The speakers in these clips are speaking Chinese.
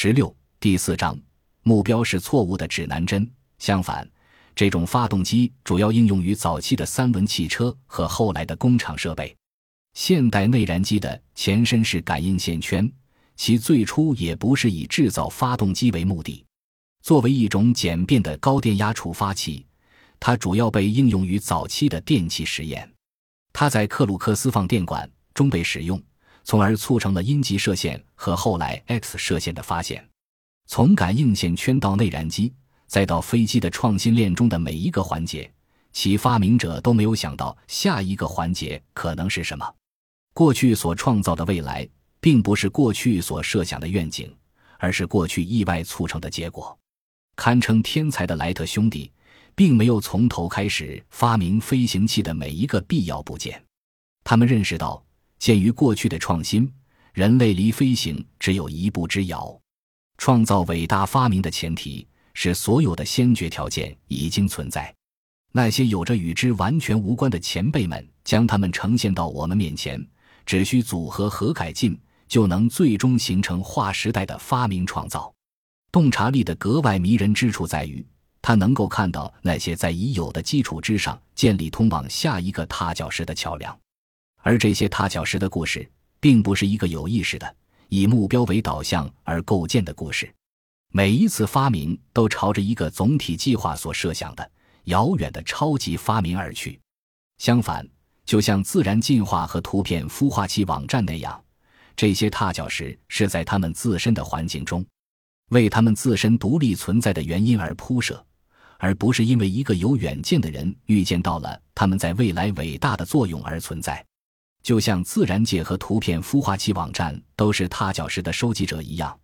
十六第四章，目标是错误的指南针。相反，这种发动机主要应用于早期的三轮汽车和后来的工厂设备。现代内燃机的前身是感应线圈，其最初也不是以制造发动机为目的。作为一种简便的高电压触发器，它主要被应用于早期的电气实验。它在克鲁克斯放电管中被使用。从而促成了阴极射线和后来 X 射线的发现。从感应线圈到内燃机，再到飞机的创新链中的每一个环节，其发明者都没有想到下一个环节可能是什么。过去所创造的未来，并不是过去所设想的愿景，而是过去意外促成的结果。堪称天才的莱特兄弟，并没有从头开始发明飞行器的每一个必要部件。他们认识到。鉴于过去的创新，人类离飞行只有一步之遥。创造伟大发明的前提是所有的先决条件已经存在。那些有着与之完全无关的前辈们将它们呈现到我们面前，只需组合和改进，就能最终形成划时代的发明创造。洞察力的格外迷人之处在于，它能够看到那些在已有的基础之上建立通往下一个踏脚石的桥梁。而这些踏脚石的故事，并不是一个有意识的以目标为导向而构建的故事。每一次发明都朝着一个总体计划所设想的遥远的超级发明而去。相反，就像自然进化和图片孵化器网站那样，这些踏脚石是在他们自身的环境中，为他们自身独立存在的原因而铺设，而不是因为一个有远见的人预见到了他们在未来伟大的作用而存在。就像自然界和图片孵化器网站都是踏脚石的收集者一样，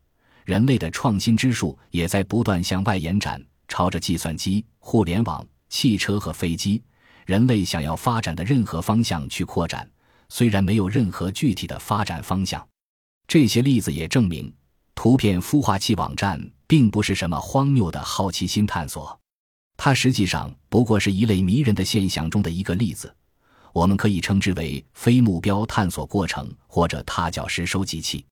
人类的创新之树也在不断向外延展，朝着计算机、互联网、汽车和飞机，人类想要发展的任何方向去扩展。虽然没有任何具体的发展方向，这些例子也证明，图片孵化器网站并不是什么荒谬的好奇心探索，它实际上不过是一类迷人的现象中的一个例子。我们可以称之为非目标探索过程或者踏脚石收集器，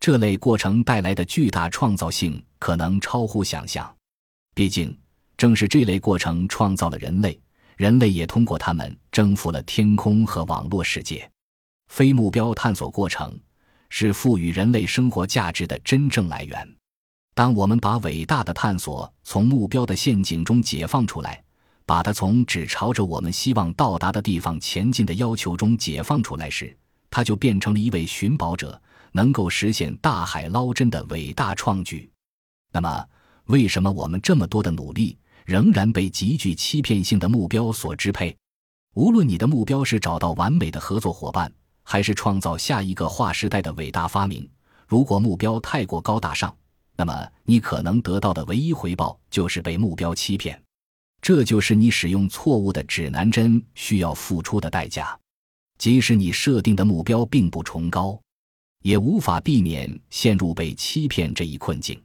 这类过程带来的巨大创造性可能超乎想象。毕竟，正是这类过程创造了人类，人类也通过它们征服了天空和网络世界。非目标探索过程是赋予人类生活价值的真正来源。当我们把伟大的探索从目标的陷阱中解放出来。把它从只朝着我们希望到达的地方前进的要求中解放出来时，它就变成了一位寻宝者，能够实现大海捞针的伟大创举。那么，为什么我们这么多的努力仍然被极具欺骗性的目标所支配？无论你的目标是找到完美的合作伙伴，还是创造下一个划时代的伟大发明，如果目标太过高大上，那么你可能得到的唯一回报就是被目标欺骗。这就是你使用错误的指南针需要付出的代价，即使你设定的目标并不崇高，也无法避免陷入被欺骗这一困境。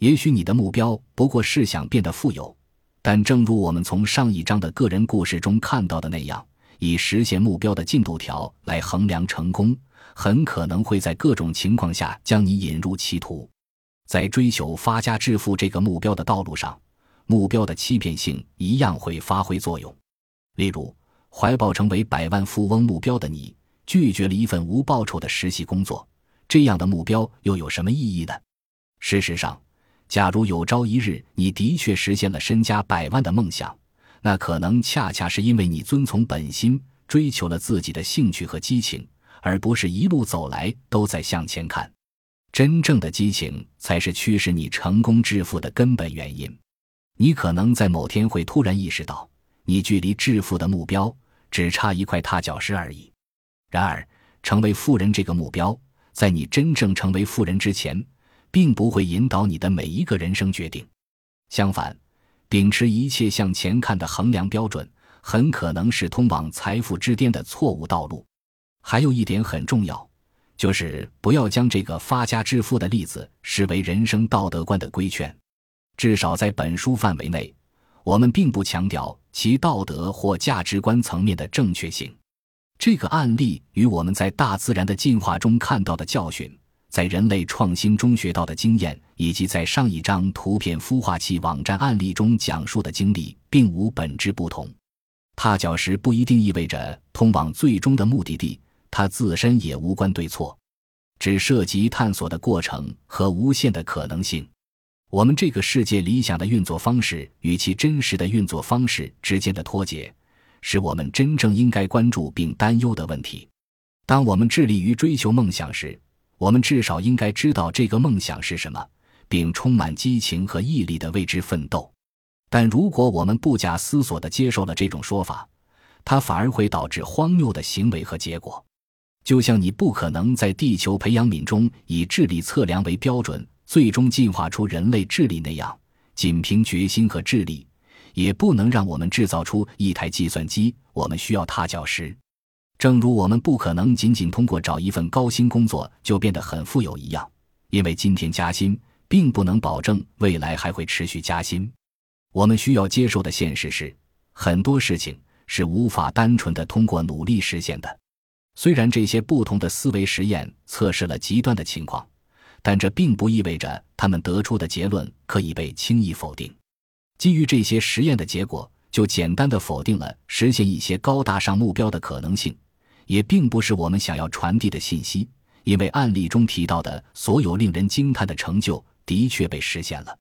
也许你的目标不过是想变得富有，但正如我们从上一章的个人故事中看到的那样，以实现目标的进度条来衡量成功，很可能会在各种情况下将你引入歧途。在追求发家致富这个目标的道路上。目标的欺骗性一样会发挥作用。例如，怀抱成为百万富翁目标的你，拒绝了一份无报酬的实习工作，这样的目标又有什么意义呢？事实上，假如有朝一日你的确实现了身家百万的梦想，那可能恰恰是因为你遵从本心，追求了自己的兴趣和激情，而不是一路走来都在向前看。真正的激情才是驱使你成功致富的根本原因。你可能在某天会突然意识到，你距离致富的目标只差一块踏脚石而已。然而，成为富人这个目标，在你真正成为富人之前，并不会引导你的每一个人生决定。相反，秉持一切向前看的衡量标准，很可能是通往财富之巅的错误道路。还有一点很重要，就是不要将这个发家致富的例子视为人生道德观的规劝。至少在本书范围内，我们并不强调其道德或价值观层面的正确性。这个案例与我们在大自然的进化中看到的教训，在人类创新中学到的经验，以及在上一张图片孵化器网站案例中讲述的经历，并无本质不同。踏脚石不一定意味着通往最终的目的地，它自身也无关对错，只涉及探索的过程和无限的可能性。我们这个世界理想的运作方式与其真实的运作方式之间的脱节，是我们真正应该关注并担忧的问题。当我们致力于追求梦想时，我们至少应该知道这个梦想是什么，并充满激情和毅力地为之奋斗。但如果我们不假思索地接受了这种说法，它反而会导致荒谬的行为和结果。就像你不可能在地球培养皿中以智力测量为标准，最终进化出人类智力那样，仅凭决心和智力，也不能让我们制造出一台计算机。我们需要踏脚石。正如我们不可能仅仅通过找一份高薪工作就变得很富有一样，因为今天加薪并不能保证未来还会持续加薪。我们需要接受的现实是，很多事情是无法单纯的通过努力实现的。虽然这些不同的思维实验测试了极端的情况，但这并不意味着他们得出的结论可以被轻易否定。基于这些实验的结果，就简单的否定了实现一些高大上目标的可能性。也并不是我们想要传递的信息，因为案例中提到的所有令人惊叹的成就的确被实现了。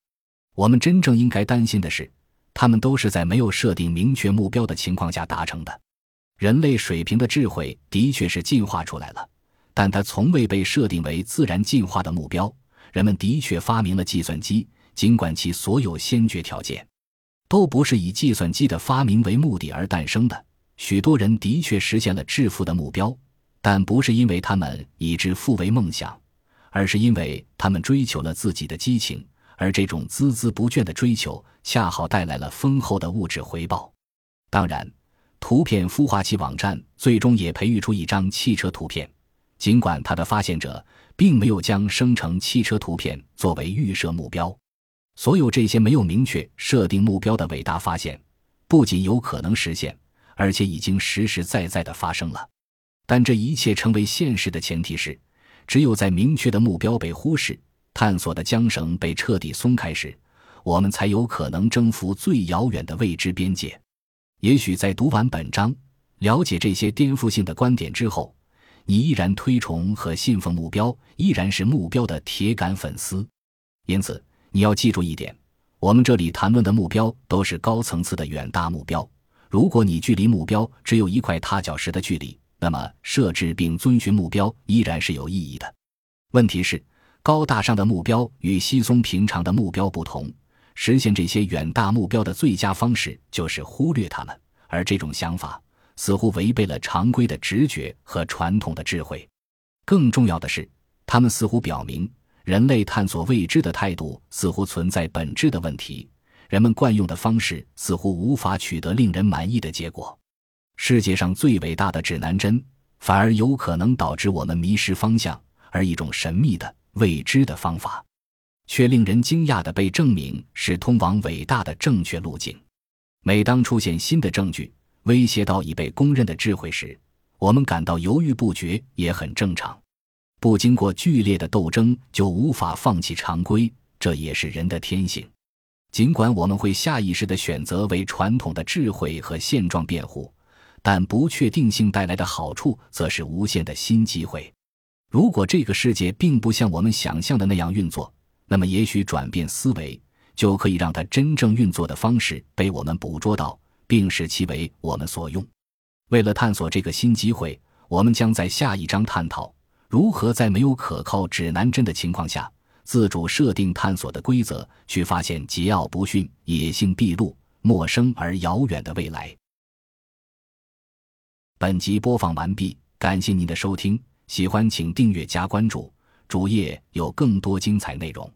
我们真正应该担心的是，他们都是在没有设定明确目标的情况下达成的。人类水平的智慧的确是进化出来了，但它从未被设定为自然进化的目标。人们的确发明了计算机，尽管其所有先决条件都不是以计算机的发明为目的而诞生的。许多人的确实现了致富的目标，但不是因为他们以致富为梦想，而是因为他们追求了自己的激情，而这种孜孜不倦的追求恰好带来了丰厚的物质回报。当然，图片孵化器网站最终也培育出一张汽车图片，尽管它的发现者并没有将生成汽车图片作为预设目标。所有这些没有明确设定目标的伟大发现，不仅有可能实现。而且已经实实在在的发生了，但这一切成为现实的前提是，只有在明确的目标被忽视、探索的缰绳被彻底松开时，我们才有可能征服最遥远的未知边界。也许在读完本章、了解这些颠覆性的观点之后，你依然推崇和信奉目标，依然是目标的铁杆粉丝。因此，你要记住一点：我们这里谈论的目标都是高层次的远大目标。如果你距离目标只有一块踏脚石的距离，那么设置并遵循目标依然是有意义的。问题是，高大上的目标与稀松平常的目标不同。实现这些远大目标的最佳方式就是忽略它们，而这种想法似乎违背了常规的直觉和传统的智慧。更重要的是，他们似乎表明人类探索未知的态度似乎存在本质的问题。人们惯用的方式似乎无法取得令人满意的结果。世界上最伟大的指南针，反而有可能导致我们迷失方向，而一种神秘的未知的方法，却令人惊讶地被证明是通往伟大的正确路径。每当出现新的证据威胁到已被公认的智慧时，我们感到犹豫不决也很正常。不经过剧烈的斗争就无法放弃常规，这也是人的天性。尽管我们会下意识地选择为传统的智慧和现状辩护，但不确定性带来的好处则是无限的新机会。如果这个世界并不像我们想象的那样运作，那么也许转变思维就可以让它真正运作的方式被我们捕捉到，并使其为我们所用。为了探索这个新机会，我们将在下一章探讨如何在没有可靠指南针的情况下。自主设定探索的规则，去发现桀骜不驯、野性毕露、陌生而遥远的未来。本集播放完毕，感谢您的收听，喜欢请订阅加关注，主页有更多精彩内容。